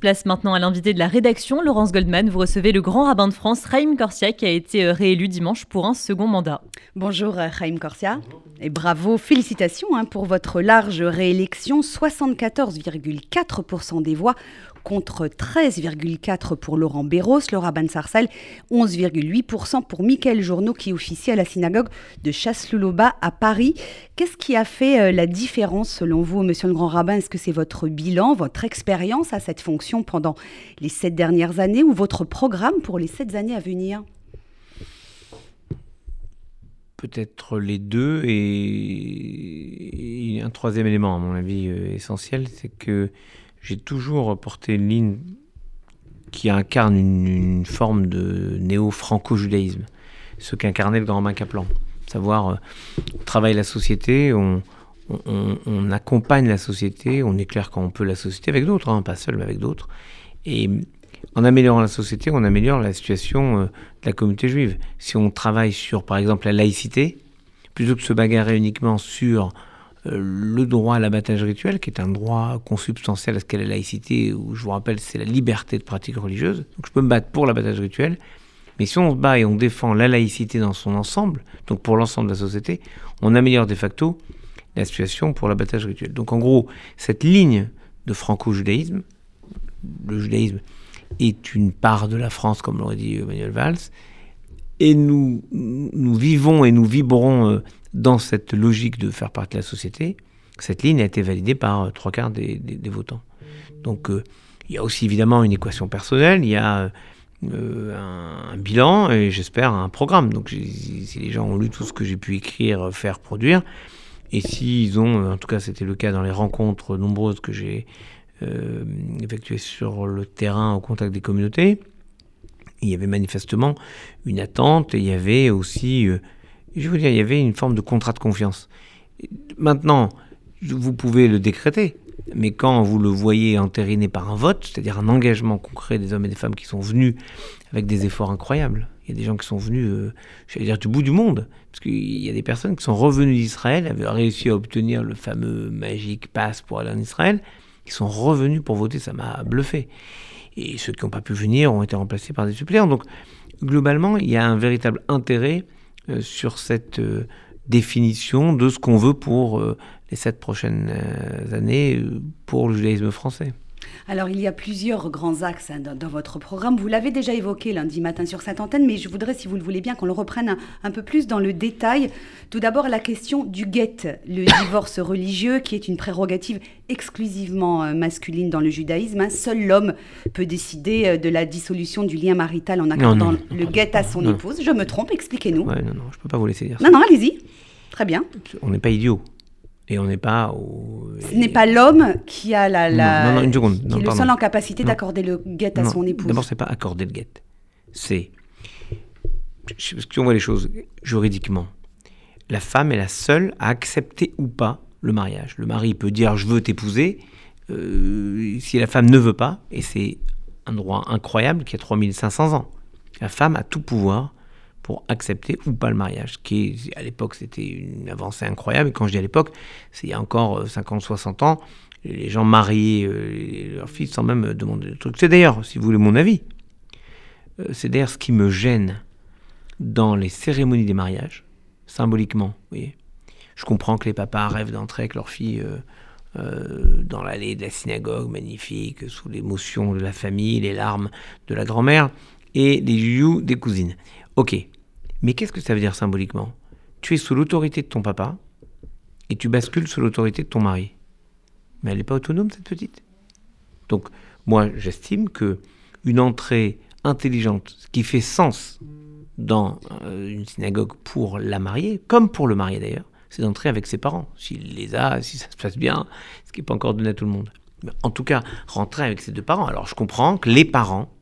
Place maintenant à l'invité de la rédaction, Laurence Goldman. Vous recevez le grand rabbin de France, Raïm Corsia, qui a été euh, réélu dimanche pour un second mandat. Bonjour euh, Raïm Corsia et bravo, félicitations hein, pour votre large réélection. 74,4% des voix contre 13,4% pour Laurent Béros, Laura Bansarcel, 11,8% pour Michael Journeau qui officie à la synagogue de Chasse-Louloba à Paris. Qu'est-ce qui a fait euh, la différence selon vous, monsieur le grand rabbin? Est-ce que c'est votre bilan, votre expérience à cette fonction pendant les sept dernières années ou votre programme pour les sept années à venir? Peut-être les deux et... un troisième élément, à mon avis, euh, essentiel, c'est que j'ai toujours porté une ligne qui incarne une, forme de néo-franco-judaïsme, ce qu'incarnait le grand rabbin Kaplan. Savoir, euh, on travaille la société, on, accompagne la société, on éclaire quand on peut la société avec d'autres, hein, pas seul, mais avec d'autres. Et en améliorant la société, on améliore la situation euh, de la communauté juive. Si on travaille sur, par exemple, la laïcité, plutôt que de se bagarrer uniquement sur euh, le droit à l'abattage rituel, qui est un droit consubstantiel à ce qu'est la laïcité, où je vous rappelle, c'est la liberté de pratique religieuse. Donc je peux me battre pour l'abattage rituel, mais si on se bat et on défend la laïcité dans son ensemble, donc pour l'ensemble de la société, on améliore de facto la situation pour l'abattage rituel. Donc en gros, cette ligne de franco-judaïsme, le judaïsme est une part de la France, comme l'aurait dit Emmanuel Valls, et nous, nous vivons et nous vibrons euh, dans cette logique de faire partie de la société, cette ligne a été validée par euh, trois quarts des, votants. Donc euh, il y a aussi évidemment une équation personnelle, il y a euh, un, bilan et j'espère un programme. Donc si les gens ont lu tout ce que j'ai pu écrire, faire, produire, et s'ils ont, en tout cas c'était le cas dans les rencontres nombreuses que j'ai effectuées sur le terrain au contact des communautés, il y avait manifestement une attente et il y avait aussi je vous dire, il y avait une forme de contrat de confiance. Maintenant, vous pouvez le décréter, mais quand vous le voyez entériné par un vote, c'est-à-dire un engagement concret des hommes et des femmes qui sont venus avec des efforts incroyables, il y a des gens qui sont venus, euh, je vais dire, du bout du monde, parce qu'il y a des personnes qui sont revenues d'Israël, avaient réussi à obtenir le fameux magique passe pour aller en Israël, qui sont revenus pour voter, ça m'a bluffé. Et ceux qui n'ont pas pu venir ont été remplacés par des suppléants. Donc, globalement, il y a un véritable intérêt sur cette euh, définition de ce qu'on veut pour euh, les sept prochaines années pour le judaïsme français. Alors, il y a plusieurs grands axes hein, dans, votre programme. Vous l'avez déjà évoqué lundi matin sur cette antenne, mais je voudrais, si vous le voulez bien, qu'on le reprenne un, peu plus dans le détail. Tout d'abord, la question du guet, le divorce religieux, qui est une prérogative exclusivement euh, masculine dans le judaïsme. Hein. Seul l'homme peut décider euh, de la dissolution du lien marital en accordant le guet à son épouse. Je me trompe, expliquez-nous. non, non, je ne peux pas vous laisser dire ça. Non, non, allez-y. Très bien. On n'est pas idiot. Et on n'est pas au... Ce n'est pas l'homme qui a la, la... Non, non, une seconde. Qui est le seul en capacité d'accorder le guet à son épouse. D'abord, c'est pas accorder le guet. C'est... Si on voit les choses juridiquement, la femme est la seule à accepter ou pas le mariage. Le mari peut dire je veux t'épouser. Euh, si la femme ne veut pas, et c'est un droit incroyable qui a 3500 ans, la femme a tout pouvoir pour accepter ou pas le mariage, qui à l'époque c'était une avancée incroyable. Et quand je dis à l'époque, c'est il y a encore 50-60 euh, ans, les gens mariaient euh, leurs filles sans même demander de trucs. C'est d'ailleurs, si vous voulez mon avis, euh, c'est d'ailleurs ce qui me gêne dans les cérémonies des mariages, symboliquement. Vous. Je comprends que les papas rêvent d'entrer avec leurs filles dans l'allée de la synagogue, magnifique, sous l'émotion de la famille, les larmes de la grand-mère et les joues des cousines. Ok, mais qu'est-ce que ça veut dire symboliquement? Tu es sous l'autorité de ton papa et tu bascules sous l'autorité de ton mari. Mais elle n'est pas autonome, cette petite? Donc, moi, j'estime que une entrée intelligente, ce qui fait sens dans euh, une synagogue pour la mariée, comme pour le marié d'ailleurs, c'est d'entrer avec ses parents. S'il les a, si ça se passe bien, ce qui n'est pas encore donné à tout le monde. Mais en tout cas, rentrer avec ses deux parents. Alors, je comprends que les parents,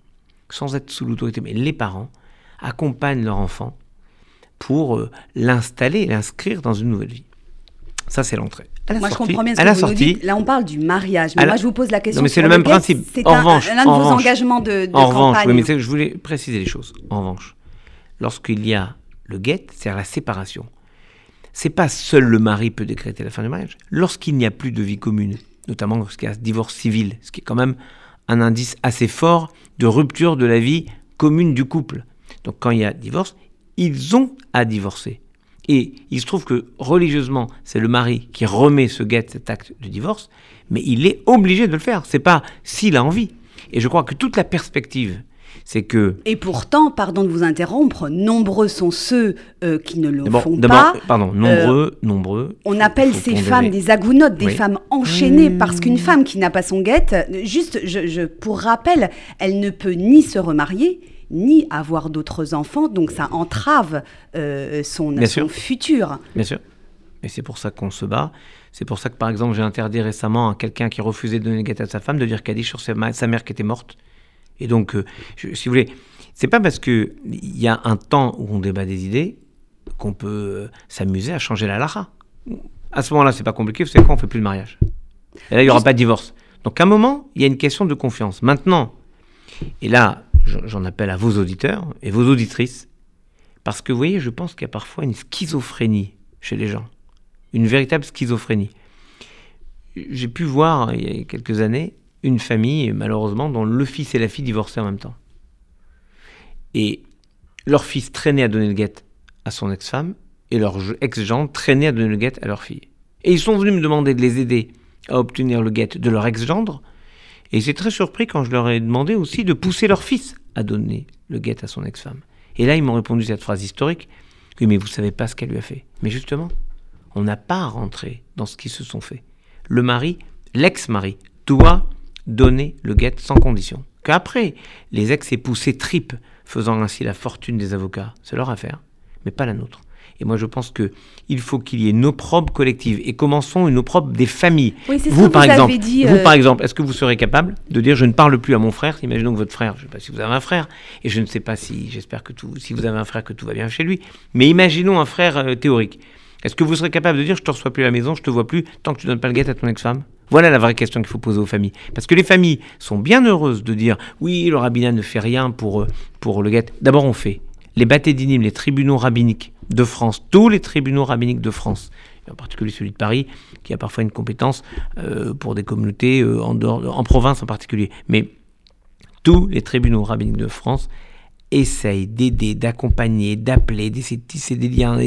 sans être sous l'autorité, mais les parents, accompagnent leur enfant pour euh, l'installer, l'inscrire dans une nouvelle vie. Ça, c'est l'entrée. Moi, je comprends bien ce que vous sortie, dites. Là, on parle du mariage. Mais moi, je vous pose la question. Non, mais c'est le même principe. C'est l'un de vos engagements de, de en campagne. Revanche, mais je voulais préciser les choses. En revanche, lorsqu'il y a le guet, c'est-à-dire la séparation, c'est pas seul le mari peut décréter la fin du mariage. Lorsqu'il n'y a plus de vie commune, notamment lorsqu'il y a un divorce civil, ce qui est quand même un indice assez fort de rupture de la vie commune du couple. Donc quand il y a divorce, ils ont à divorcer. Et il se trouve que religieusement, c'est le mari qui remet ce guet, cet acte de divorce, mais il est obligé de le faire. C'est pas s'il a envie. Et je crois que toute la perspective, c'est que. Et pourtant, pardon de vous interrompre, nombreux sont ceux euh, qui ne le font pas. Pardon, nombreux, nombreux. On appelle ces femmes des agounottes, des Oui. femmes enchaînées, Mmh. parce qu'une femme qui n'a pas son guette, euh, juste je, je- pour rappel, elle ne peut ni se remarier, ni avoir d'autres enfants, donc ça entrave euh, son, Bien son sûr. futur. Bien sûr. Et c'est pour ça qu'on se bat. C'est pour ça que, par exemple, j'ai interdit récemment à quelqu'un qui refusait de donner le guet à sa femme de dire Kaddish sur sa, mère qui était morte. Et donc, euh, je- si vous voulez, c'est pas parce qu'il y a un temps où on débat des idées qu'on peut euh, s'amuser à changer la lara. À ce moment-là, c'est pas compliqué, vous savez quoi, on fait plus de mariage. Et là, il n'y aura pas de divorce. Donc, à un moment, il y a une question de confiance. Maintenant, et là, j'en appelle à vos auditeurs et vos auditrices, parce que vous voyez, je pense qu'il y a parfois une schizophrénie chez les gens. Une véritable schizophrénie. J'ai pu voir, il y a quelques années, une famille, malheureusement, dont le fils et la fille divorçaient en même temps. Et leur fils traînait à donner le guet à son ex-femme, et leur ex-gendre traînait à donner le guet à leur fille. Et ils sont venus me demander de les aider à obtenir le guet de leur ex-gendre, et j'ai très surpris quand je leur ai demandé aussi de pousser leur fils à donner le guet à son ex-femme. Et là, ils m'ont répondu cette phrase historique Oui, mais vous savez pas ce qu'elle lui a fait. Mais justement, on n'a pas à rentrer dans ce qu'ils se sont fait. Le mari, l'ex-mari, doit donner le guet sans condition. Qu'après, les ex-époux s'étripent, faisant ainsi la fortune des avocats, c'est leur affaire, mais pas la nôtre. Et moi, je pense que il faut qu'il y ait une opprobre collective. Et commençons une opprobre des familles. Oui, Vous, par exemple, dit. vous, euh, par exemple, est-ce que vous serez capable de dire je ne parle plus à mon frère Imaginons que votre frère, je ne sais pas si vous avez un frère, et je ne sais pas si, j'espère que tout, si vous avez un frère que tout va bien chez lui, mais imaginons un frère euh, théorique. Est-ce que vous serez capable de dire je te reçois plus à la maison, je te vois plus tant que tu donnes pas le guet à ton ex-femme? Voilà la vraie question qu'il faut poser aux familles. Parce que les familles sont bien heureuses de dire oui, le rabbinat ne fait rien pour, euh, pour le guet. D'abord, on fait. Les bâtés les tribunaux rabbiniques de France, tous les tribunaux rabbiniques de France, en particulier celui de Paris, qui a parfois une compétence euh, pour des communautés euh, en, dehors, province en particulier. Mais tous les tribunaux rabbiniques de France essayent d'aider, d'accompagner, d'appeler, d'essayer de tisser des liens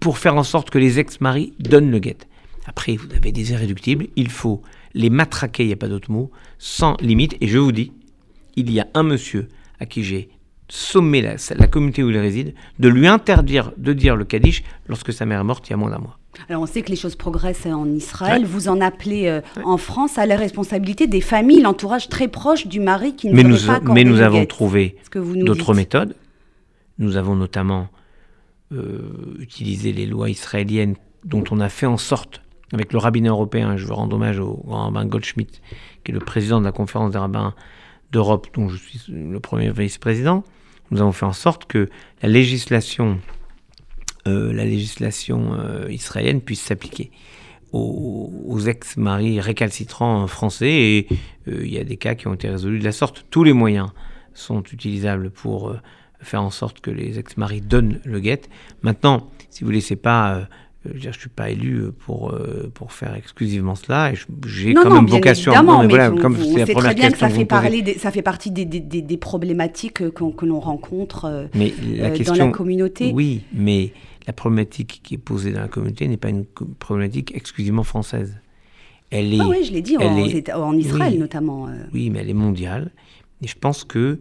pour faire en sorte que les ex-maris donnent le guet. Après, vous avez des irréductibles, il faut les matraquer, il n'y a pas d'autre mot, sans limite. Et je vous dis, il y a un monsieur à qui j'ai sommé la, la communauté où il réside de lui interdire de dire le Kaddish lorsque sa mère est morte il y a moins d'un mois. Alors on sait que les choses progressent en Israël. Ouais. Vous en appelez euh, en France à la responsabilité des familles, l'entourage très proche du mari qui ne Mais nous, pas mais nous avons trouvé d'autres méthodes. Nous avons notamment euh, utilisé les lois israéliennes dont on a fait en sorte, avec le rabbin européen, je veux rendre hommage au grand rabbin Goldschmidt, qui est le président de la conférence des rabbins d'Europe, dont je suis le premier vice-président, nous avons fait en sorte que la législation, euh, la législation euh, israélienne puisse s'appliquer aux, ex-maris récalcitrants français et euh, il y a des cas qui ont été résolus de la sorte. Tous les moyens sont utilisables pour faire en sorte que les ex-maris donnent le guet. Maintenant, si vous ne laissez pas, je dire, je suis pas élu euh, pour, euh, pour faire exclusivement cela et j'ai quand non, même vocation. Non, mais mais voilà, vous- comme vous- c'est la très bien que question ça fait, me posez. parler des- ça fait partie des, des- des- des problématiques euh, qu'on- que l'on rencontre euh, Mais la euh, question, dans la communauté. Oui, mais la problématique qui est posée dans la communauté n'est pas une problématique exclusivement française. Elle est, Ah oui, je l'ai dit, en, est- Éta- en Israël oui. notamment. euh. oui, mais elle est mondiale. Et je pense que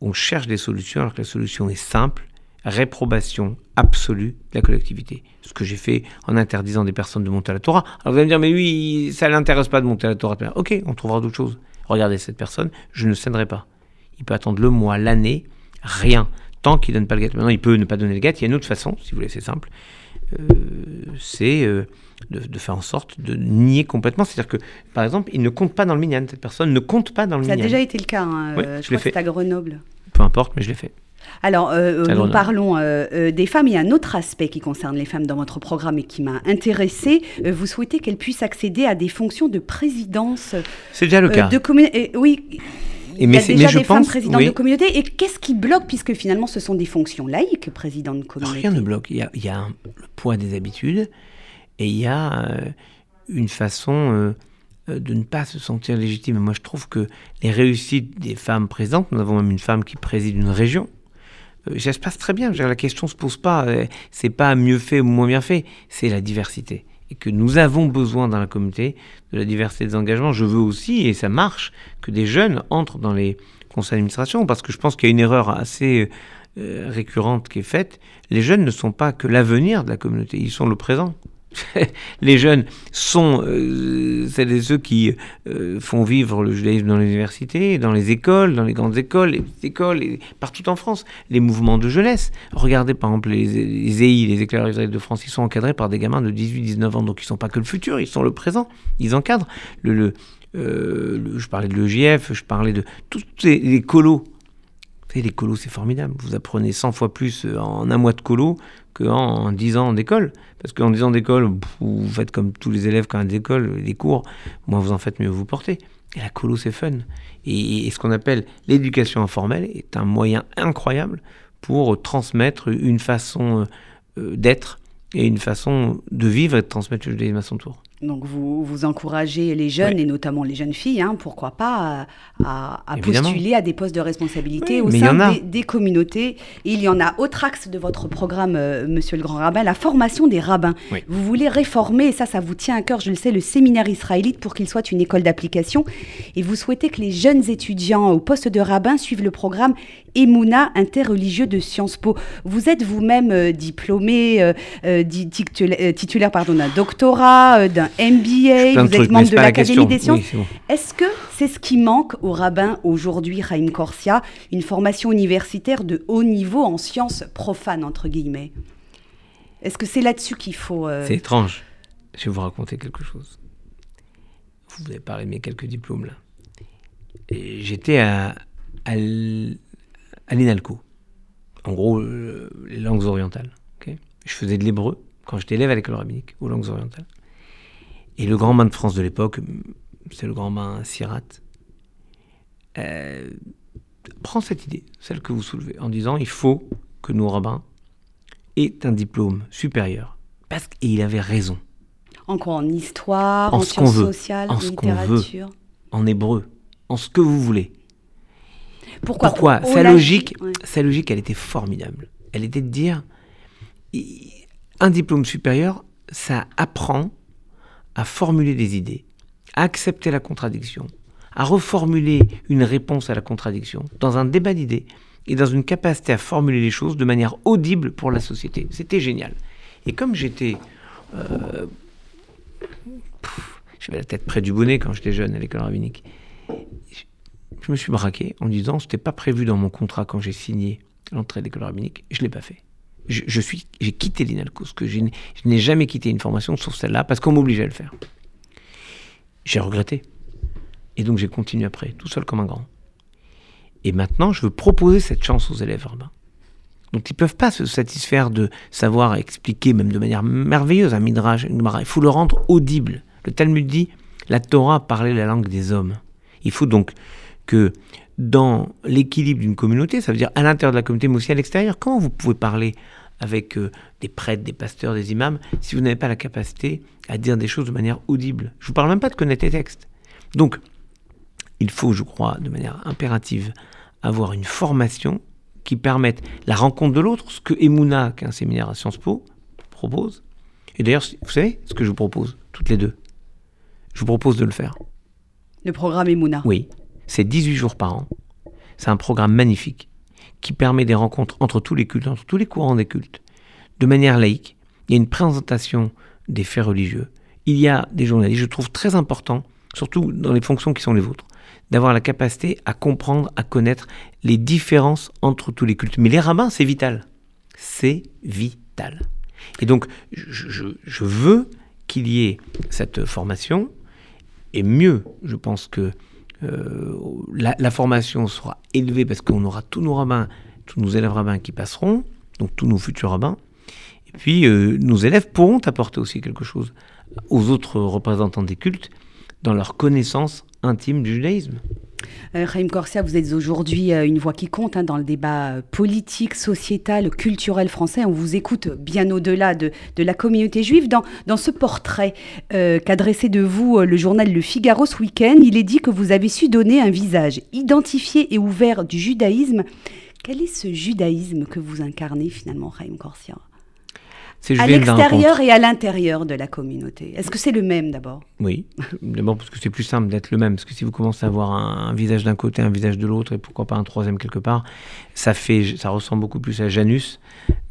on cherche des solutions alors que la solution est simple réprobation absolue de la collectivité. Ce que j'ai fait en interdisant des personnes de monter à la Torah. Alors vous allez me dire, mais oui, ça ne l'intéresse pas de monter à la Torah. Ok, on trouvera d'autres choses. Regardez cette personne, je ne céderai pas. Il peut attendre le mois, l'année, rien, tant qu'il ne donne pas le gâteau. Maintenant, il peut ne pas donner le gâteau. Il y a une autre façon, si vous voulez, c'est simple. Euh, c'est euh, de, de faire en sorte de nier complètement. C'est-à-dire que, par exemple, il ne compte pas dans le minyan. Cette personne ne compte pas dans le Ça a minyan. déjà été le cas, hein, Oui, euh, je je l'ai crois que fait. à Grenoble. Peu importe, mais je l'ai fait. Alors, euh, C'est nous parlons euh, euh, des femmes. Il y a un autre aspect qui concerne les femmes dans votre programme et qui m'a intéressée. Euh, vous souhaitez qu'elles puissent accéder à des fonctions de présidence C'est déjà le euh, cas. de. Oui, Et il mais y a c'est- déjà mais je des femmes présidentes oui. de communauté. Et qu'est-ce qui bloque, puisque finalement ce sont des fonctions laïques, président de communauté Rien ne bloque. Il y a, il y a un- le poids des habitudes et il y a euh, une façon euh, euh, de ne pas se sentir légitime. Moi, je trouve que les réussites des femmes présentes, nous avons même une femme qui préside une région, euh, ça se passe très bien. la question ne se pose pas, euh, c'est pas mieux fait ou moins bien fait, c'est la diversité. Et que nous avons besoin dans la communauté de la diversité des engagements. Je veux aussi, et ça marche, que des jeunes entrent dans les conseils d'administration, parce que je pense qu'il y a une erreur assez récurrente qui est faite. Les jeunes ne sont pas que l'avenir de la communauté, ils sont le présent. les jeunes sont euh, celles et ceux qui euh, font vivre le judaïsme dans les universités, dans les écoles, dans les grandes écoles, les écoles, et partout en France. Les mouvements de jeunesse. Regardez par exemple les, les EI, les éclaireurs israéliens de France, ils sont encadrés par des gamins de 18-19 ans, donc ils ne sont pas que le futur, ils sont le présent. Ils encadrent. Euh, je parlais de l'EGF, je parlais de tous les colos. Les colos, c'est formidable. Vous apprenez 100 fois plus en un mois de colo qu'en 10 ans d'école. Parce qu'en 10 ans d'école, vous faites comme tous les élèves quand ils d'école, les cours, moins vous en faites, mieux vous portez. Et la colo, c'est fun. Et, ce qu'on appelle l'éducation informelle est un moyen incroyable pour transmettre une façon euh, d'être et une façon de vivre et de transmettre le judaïsme à son tour. Donc vous, vous encouragez les jeunes, et notamment les jeunes filles, hein, pourquoi pas, à, postuler à des postes de responsabilité au sein des, communautés. Et il y en a autre axe de votre programme, euh, Monsieur le Grand Rabbin, la formation des rabbins. Vous voulez réformer, et ça, ça vous tient à cœur, je le sais, le séminaire israélite pour qu'il soit une école d'application. Et vous souhaitez que les jeunes étudiants au poste de rabbin suivent le programme Emouna interreligieux de Sciences Po. Vous êtes vous-même euh, diplômé, euh, titulaire, pardon, d'un doctorat, d'un MBA, vous êtes membre de l'Académie des sciences. Est-ce que c'est ce qui manque aux rabbins aujourd'hui, Raïm Corsia, une formation universitaire de haut niveau en sciences profanes, entre guillemets? Est-ce que c'est là-dessus qu'il faut... Euh, c'est étrange. Je vais vous raconter quelque chose. Vous avez parlé de mes quelques diplômes là. J'étais à, à, l'INALCO. En gros, euh, les langues orientales. je faisais de l'hébreu quand j'étais élève à l'école rabbinique, aux langues orientales. Et le grand bain de France de l'époque, c'est le grand bain Sirat, euh, prend cette idée, celle que vous soulevez, en disant il faut que nos rabbins aient un diplôme supérieur. Parce qu'il avait raison. En quoi En histoire, en, sciences sociales, en, littérature En hébreu, en ce que vous voulez. Pourquoi, Pourquoi sa, logique, sa logique, elle était formidable. Elle était de dire un diplôme supérieur, ça apprend à formuler des idées, à accepter la contradiction, à reformuler une réponse à la contradiction dans un débat d'idées et dans une capacité à formuler les choses de manière audible pour la société. C'était génial. Et comme j'étais... Euh, j'avais la tête près du bonnet quand j'étais jeune à l'école rabbinique. Je me suis braqué en disant ce n'était pas prévu dans mon contrat quand j'ai signé l'entrée à l'école rabbinique. Je l'ai pas fait je, suis, j'ai quitté l'INALCO, que je n'ai jamais quitté une formation sauf celle-là, parce qu'on m'obligeait à le faire. J'ai regretté. Et donc j'ai continué après, tout seul comme un grand. Et maintenant, je veux proposer cette chance aux élèves urbains. Donc ils ne peuvent pas se satisfaire de savoir expliquer, même de manière merveilleuse, un midrash, Il faut le rendre audible. Le Talmud dit, la Torah parlait la langue des hommes. Il faut donc que dans l'équilibre d'une communauté, ça veut dire à l'intérieur de la communauté, mais aussi à l'extérieur. Comment vous pouvez parler avec euh, des prêtres, des pasteurs, des imams, si vous n'avez pas la capacité à dire des choses de manière audible? Je ne vous parle même pas de connaître les textes. Donc, il faut, je crois, de manière impérative, avoir une formation qui permette la rencontre de l'autre, ce que Emouna, qui est un séminaire à Sciences Po, propose. Et d'ailleurs, vous savez ce que je vous propose, toutes les deux? Je vous propose de le faire. Le programme Emouna Oui. C'est 18 jours par an. C'est un programme magnifique qui permet des rencontres entre tous les cultes, entre tous les courants des cultes, de manière laïque. Il y a une présentation des faits religieux. Il y a des journalistes, je trouve très important, surtout dans les fonctions qui sont les vôtres, d'avoir la capacité à comprendre, à connaître les différences entre tous les cultes. Mais les rabbins, c'est vital. C'est vital. Et donc, je, je veux qu'il y ait cette formation, et mieux, je pense que euh, la, formation sera élevée parce qu'on aura tous nos rabbins, tous nos élèves rabbins qui passeront, donc tous nos futurs rabbins. Et puis, euh, nos élèves pourront apporter aussi quelque chose aux autres représentants des cultes dans leur connaissance intime du judaïsme. Euh, Raïm Corsia, vous êtes aujourd'hui euh, une voix qui compte hein, dans le débat euh, politique, sociétal, culturel français. On vous écoute bien au-delà de, la communauté juive. Dans, ce portrait qu'a dressé de vous le journal Le Figaro ce week-end, il est dit que vous avez su donner un visage identifié et ouvert du judaïsme. Quel est ce judaïsme que vous incarnez finalement, Raïm Corsia? À l'extérieur et à l'intérieur de la communauté. Est-ce que c'est le même d'abord? Oui, d'abord parce que c'est plus simple d'être le même. Parce que si vous commencez à avoir un, visage d'un côté, un visage de l'autre, et pourquoi pas un troisième quelque part, ça, fait, ça ressemble beaucoup plus à Janus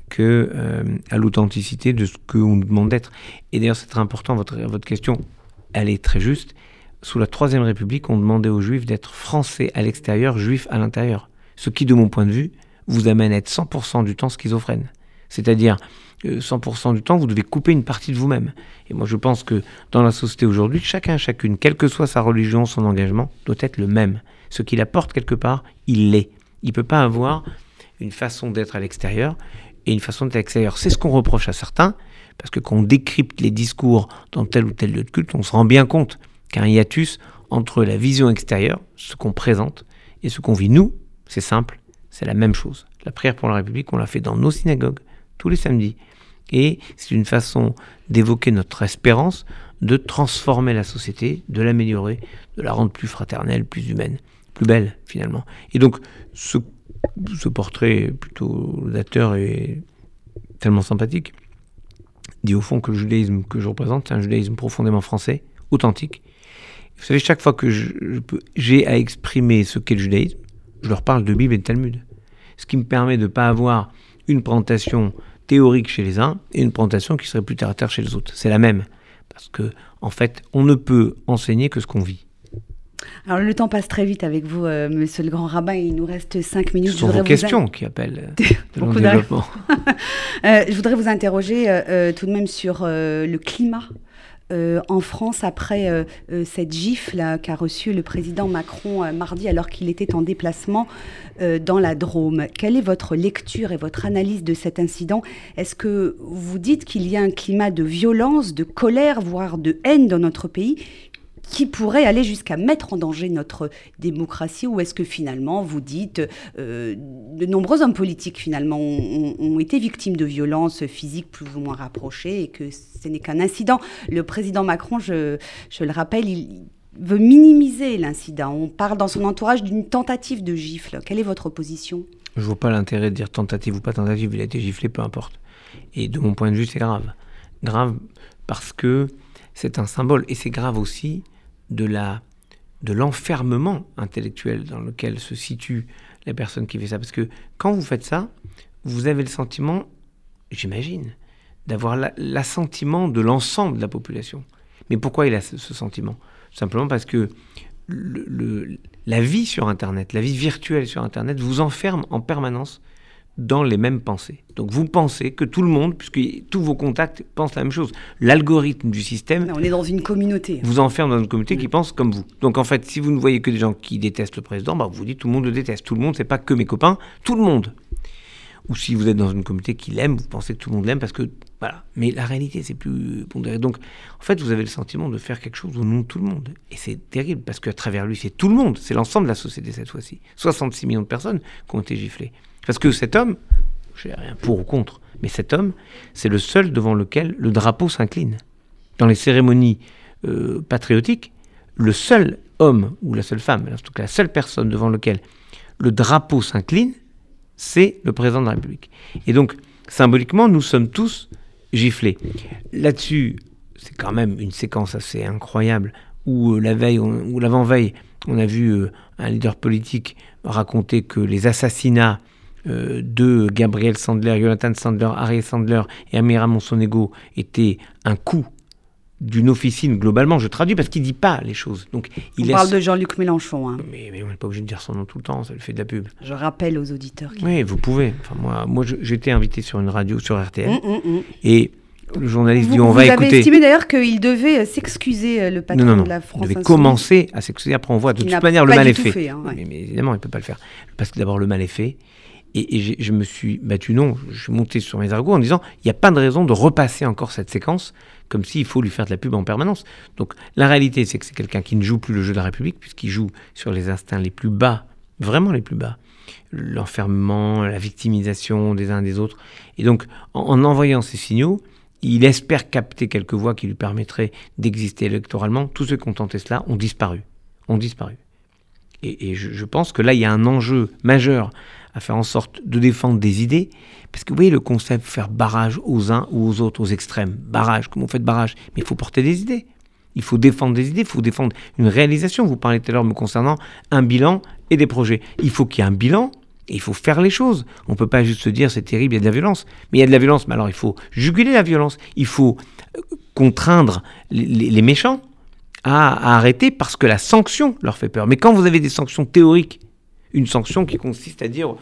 que euh, à l'authenticité de ce qu'on nous demande d'être. Et d'ailleurs, c'est très important, votre, votre question, elle est très juste. Sous la Troisième République, on demandait aux Juifs d'être français à l'extérieur, juifs à l'intérieur. Ce qui, de mon point de vue, vous amène à être 100% du temps schizophrène. C'est-à-dire, 100% du temps, vous devez couper une partie de vous-même. Et moi, je pense que dans la société aujourd'hui, chacun, chacune, quelle que soit sa religion, son engagement, doit être le même. Ce qu'il apporte quelque part, il l'est. Il ne peut pas avoir une façon d'être à l'extérieur et une façon d'être à l'extérieur. C'est ce qu'on reproche à certains, parce que quand on décrypte les discours dans tel ou tel lieu de culte, on se rend bien compte qu'il y a un hiatus entre la vision extérieure, ce qu'on présente, et ce qu'on vit. Nous, c'est simple, c'est la même chose. La prière pour la République, on l'a fait dans nos synagogues, tous les samedis. Et c'est une façon d'évoquer notre espérance de transformer la société, de l'améliorer, de la rendre plus fraternelle, plus humaine, plus belle finalement. Et donc ce, portrait plutôt dateur et tellement sympathique dit au fond que le judaïsme que je représente, c'est un judaïsme profondément français, authentique. Vous savez, chaque fois que j'ai à exprimer ce qu'est le judaïsme, je leur parle de Bible et de Talmud. Ce qui me permet de ne pas avoir une présentation théorique chez les uns et une présentation qui serait plus terre à terre chez les autres. C'est la même. Parce que, en fait, on ne peut enseigner que ce qu'on vit. Alors le temps passe très vite avec vous, euh, Monsieur le Grand Rabbin. Il nous reste cinq minutes. Ce sont vos questions qui appellent euh, Beaucoup développement. euh, je voudrais vous interroger euh, tout de même sur le climat euh, en France après euh, euh, cette gifle qu'a reçue le président Macron mardi alors qu'il était en déplacement dans la Drôme. Quelle est votre lecture et votre analyse de cet incident? Est-ce que vous dites qu'il y a un climat de violence, de colère, voire de haine dans notre pays? Qui pourrait aller jusqu'à mettre en danger notre démocratie Ou est-ce que finalement, vous dites, euh, de nombreux hommes politiques finalement ont, été victimes de violences physiques plus ou moins rapprochées et que ce n'est qu'un incident Le président Macron, je, je le rappelle, il veut minimiser l'incident. On parle dans son entourage d'une tentative de gifle. Quelle est votre position Je ne vois pas l'intérêt de dire tentative ou pas tentative, il a été giflé, peu importe. Et de mon point de vue, c'est grave. Grave parce que c'est un symbole. Et c'est grave aussi de la de l'enfermement intellectuel dans lequel se situe la personne qui fait ça. Parce que quand vous faites ça, vous avez le sentiment, j'imagine, d'avoir l'assentiment de l'ensemble de la population. Mais pourquoi il a ce, sentiment? Simplement parce que le, la vie sur Internet, la vie virtuelle sur Internet vous enferme en permanence dans les mêmes pensées. Donc vous pensez que tout le monde, puisque tous vos contacts pensent la même chose. L'algorithme du système... On est dans une communauté. Vous enferme dans une communauté qui pense comme vous. Donc en fait, si vous ne voyez que des gens qui détestent le président, bah, vous vous dites tout le monde le déteste. Tout le monde, c'est pas que mes copains, tout le monde. Ou si vous êtes dans une communauté qui l'aime, vous pensez que tout le monde l'aime parce que... Voilà. Mais la réalité, c'est plus pondéré. Donc en fait, vous avez le sentiment de faire quelque chose au nom de tout le monde. Et c'est terrible parce qu'à travers lui, c'est tout le monde. C'est l'ensemble de la société cette fois-ci. 66 millions de personnes qui ont été giflées. Parce que cet homme, je n'ai rien pour ou contre, mais cet homme, c'est le seul devant lequel le drapeau s'incline. Dans les cérémonies euh, patriotiques, le seul homme, ou la seule femme, en tout cas la seule personne devant lequel le drapeau s'incline, c'est le président de la République. Et donc, symboliquement, nous sommes tous giflés. Là-dessus, c'est quand même une séquence assez incroyable où euh, la veille, l'avant-veille, on a vu euh, un leader politique raconter que les assassinats euh, de Gabriel Sandler, Jonathan Sandler, Harry Sandler et Amira Monsonego était un coup d'une officine globalement, je traduis parce qu'il dit pas les choses. Donc, il On parle de Jean-Luc Mélenchon. Hein. Mais, on n'est pas obligé de dire son nom tout le temps, ça le fait de la pub. Je rappelle aux auditeurs. Oui, vous pouvez. Enfin, moi, moi j'étais invité sur une radio, sur RTL, hum, hum, hum. et le journaliste dit on va écouter. Vous avez estimé d'ailleurs qu'il devait euh, s'excuser, euh, le patron de la France. Il devait commencer à s'excuser, après on voit. De toute manière, le mal est fait. Hein, mais, évidemment, il ne peut pas le faire. Parce que d'abord, le mal est fait. Et, je me suis battu non, je suis monté sur mes argots en disant il n'y a pas de raison de repasser encore cette séquence comme s'il faut lui faire de la pub en permanence. Donc la réalité, c'est que c'est quelqu'un qui ne joue plus le jeu de la République, puisqu'il joue sur les instincts les plus bas, vraiment les plus bas. L'enfermement, la victimisation des uns des autres. Et donc, en, envoyant ces signaux, il espère capter quelques voix qui lui permettraient d'exister électoralement. Tous ceux qui ont tenté cela ont disparu. Ont disparu. Et, je, pense que là, il y a un enjeu majeur à faire en sorte de défendre des idées. Parce que vous voyez le concept faire barrage aux uns ou aux autres, aux extrêmes. Barrage, comment on fait de barrage? Mais il faut porter des idées. Il faut défendre des idées, il faut défendre une réalisation. Vous parlez tout à l'heure me concernant un bilan et des projets. Il faut qu'il y ait un bilan et il faut faire les choses. On ne peut pas juste se dire c'est terrible, il y a de la violence. Mais il y a de la violence, mais alors il faut juguler la violence. Il faut euh, contraindre les méchants à, arrêter parce que la sanction leur fait peur. Mais quand vous avez des sanctions théoriques, une sanction qui consiste à dire,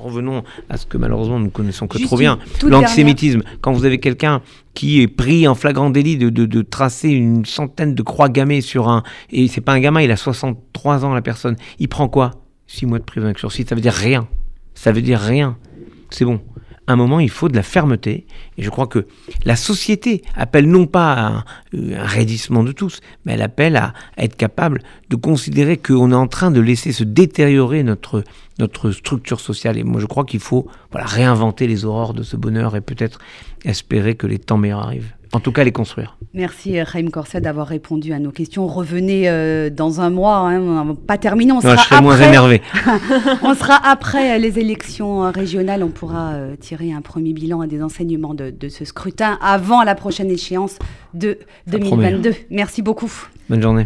revenons à ce que malheureusement nous connaissons que trop bien, l'antisémitisme. Quand vous avez quelqu'un qui est pris en flagrant délit de, de, tracer une centaine de croix gammées sur un, et c'est pas un gamin, il a 63 ans la personne, il prend quoi? 6 mois de prison avec sursis, ça veut dire rien. Ça veut dire rien. C'est bon un moment, il faut de la fermeté. Et je crois que la société appelle non pas à un, raidissement de tous, mais elle appelle à, être capable de considérer qu'on est en train de laisser se détériorer notre, notre structure sociale. Et moi, je crois qu'il faut voilà, réinventer les aurores de ce bonheur et peut-être espérer que les temps meilleurs arrivent. En tout cas, les construire. Merci, Raïm Corset, d'avoir répondu à nos questions. Revenez euh, dans un mois, hein, on n'a pas terminé. On sera je serai moins énervé. on sera après les élections régionales. On pourra euh, tirer un premier bilan et des enseignements de, de, ce scrutin avant la prochaine échéance de 2022. Merci beaucoup. Bonne journée.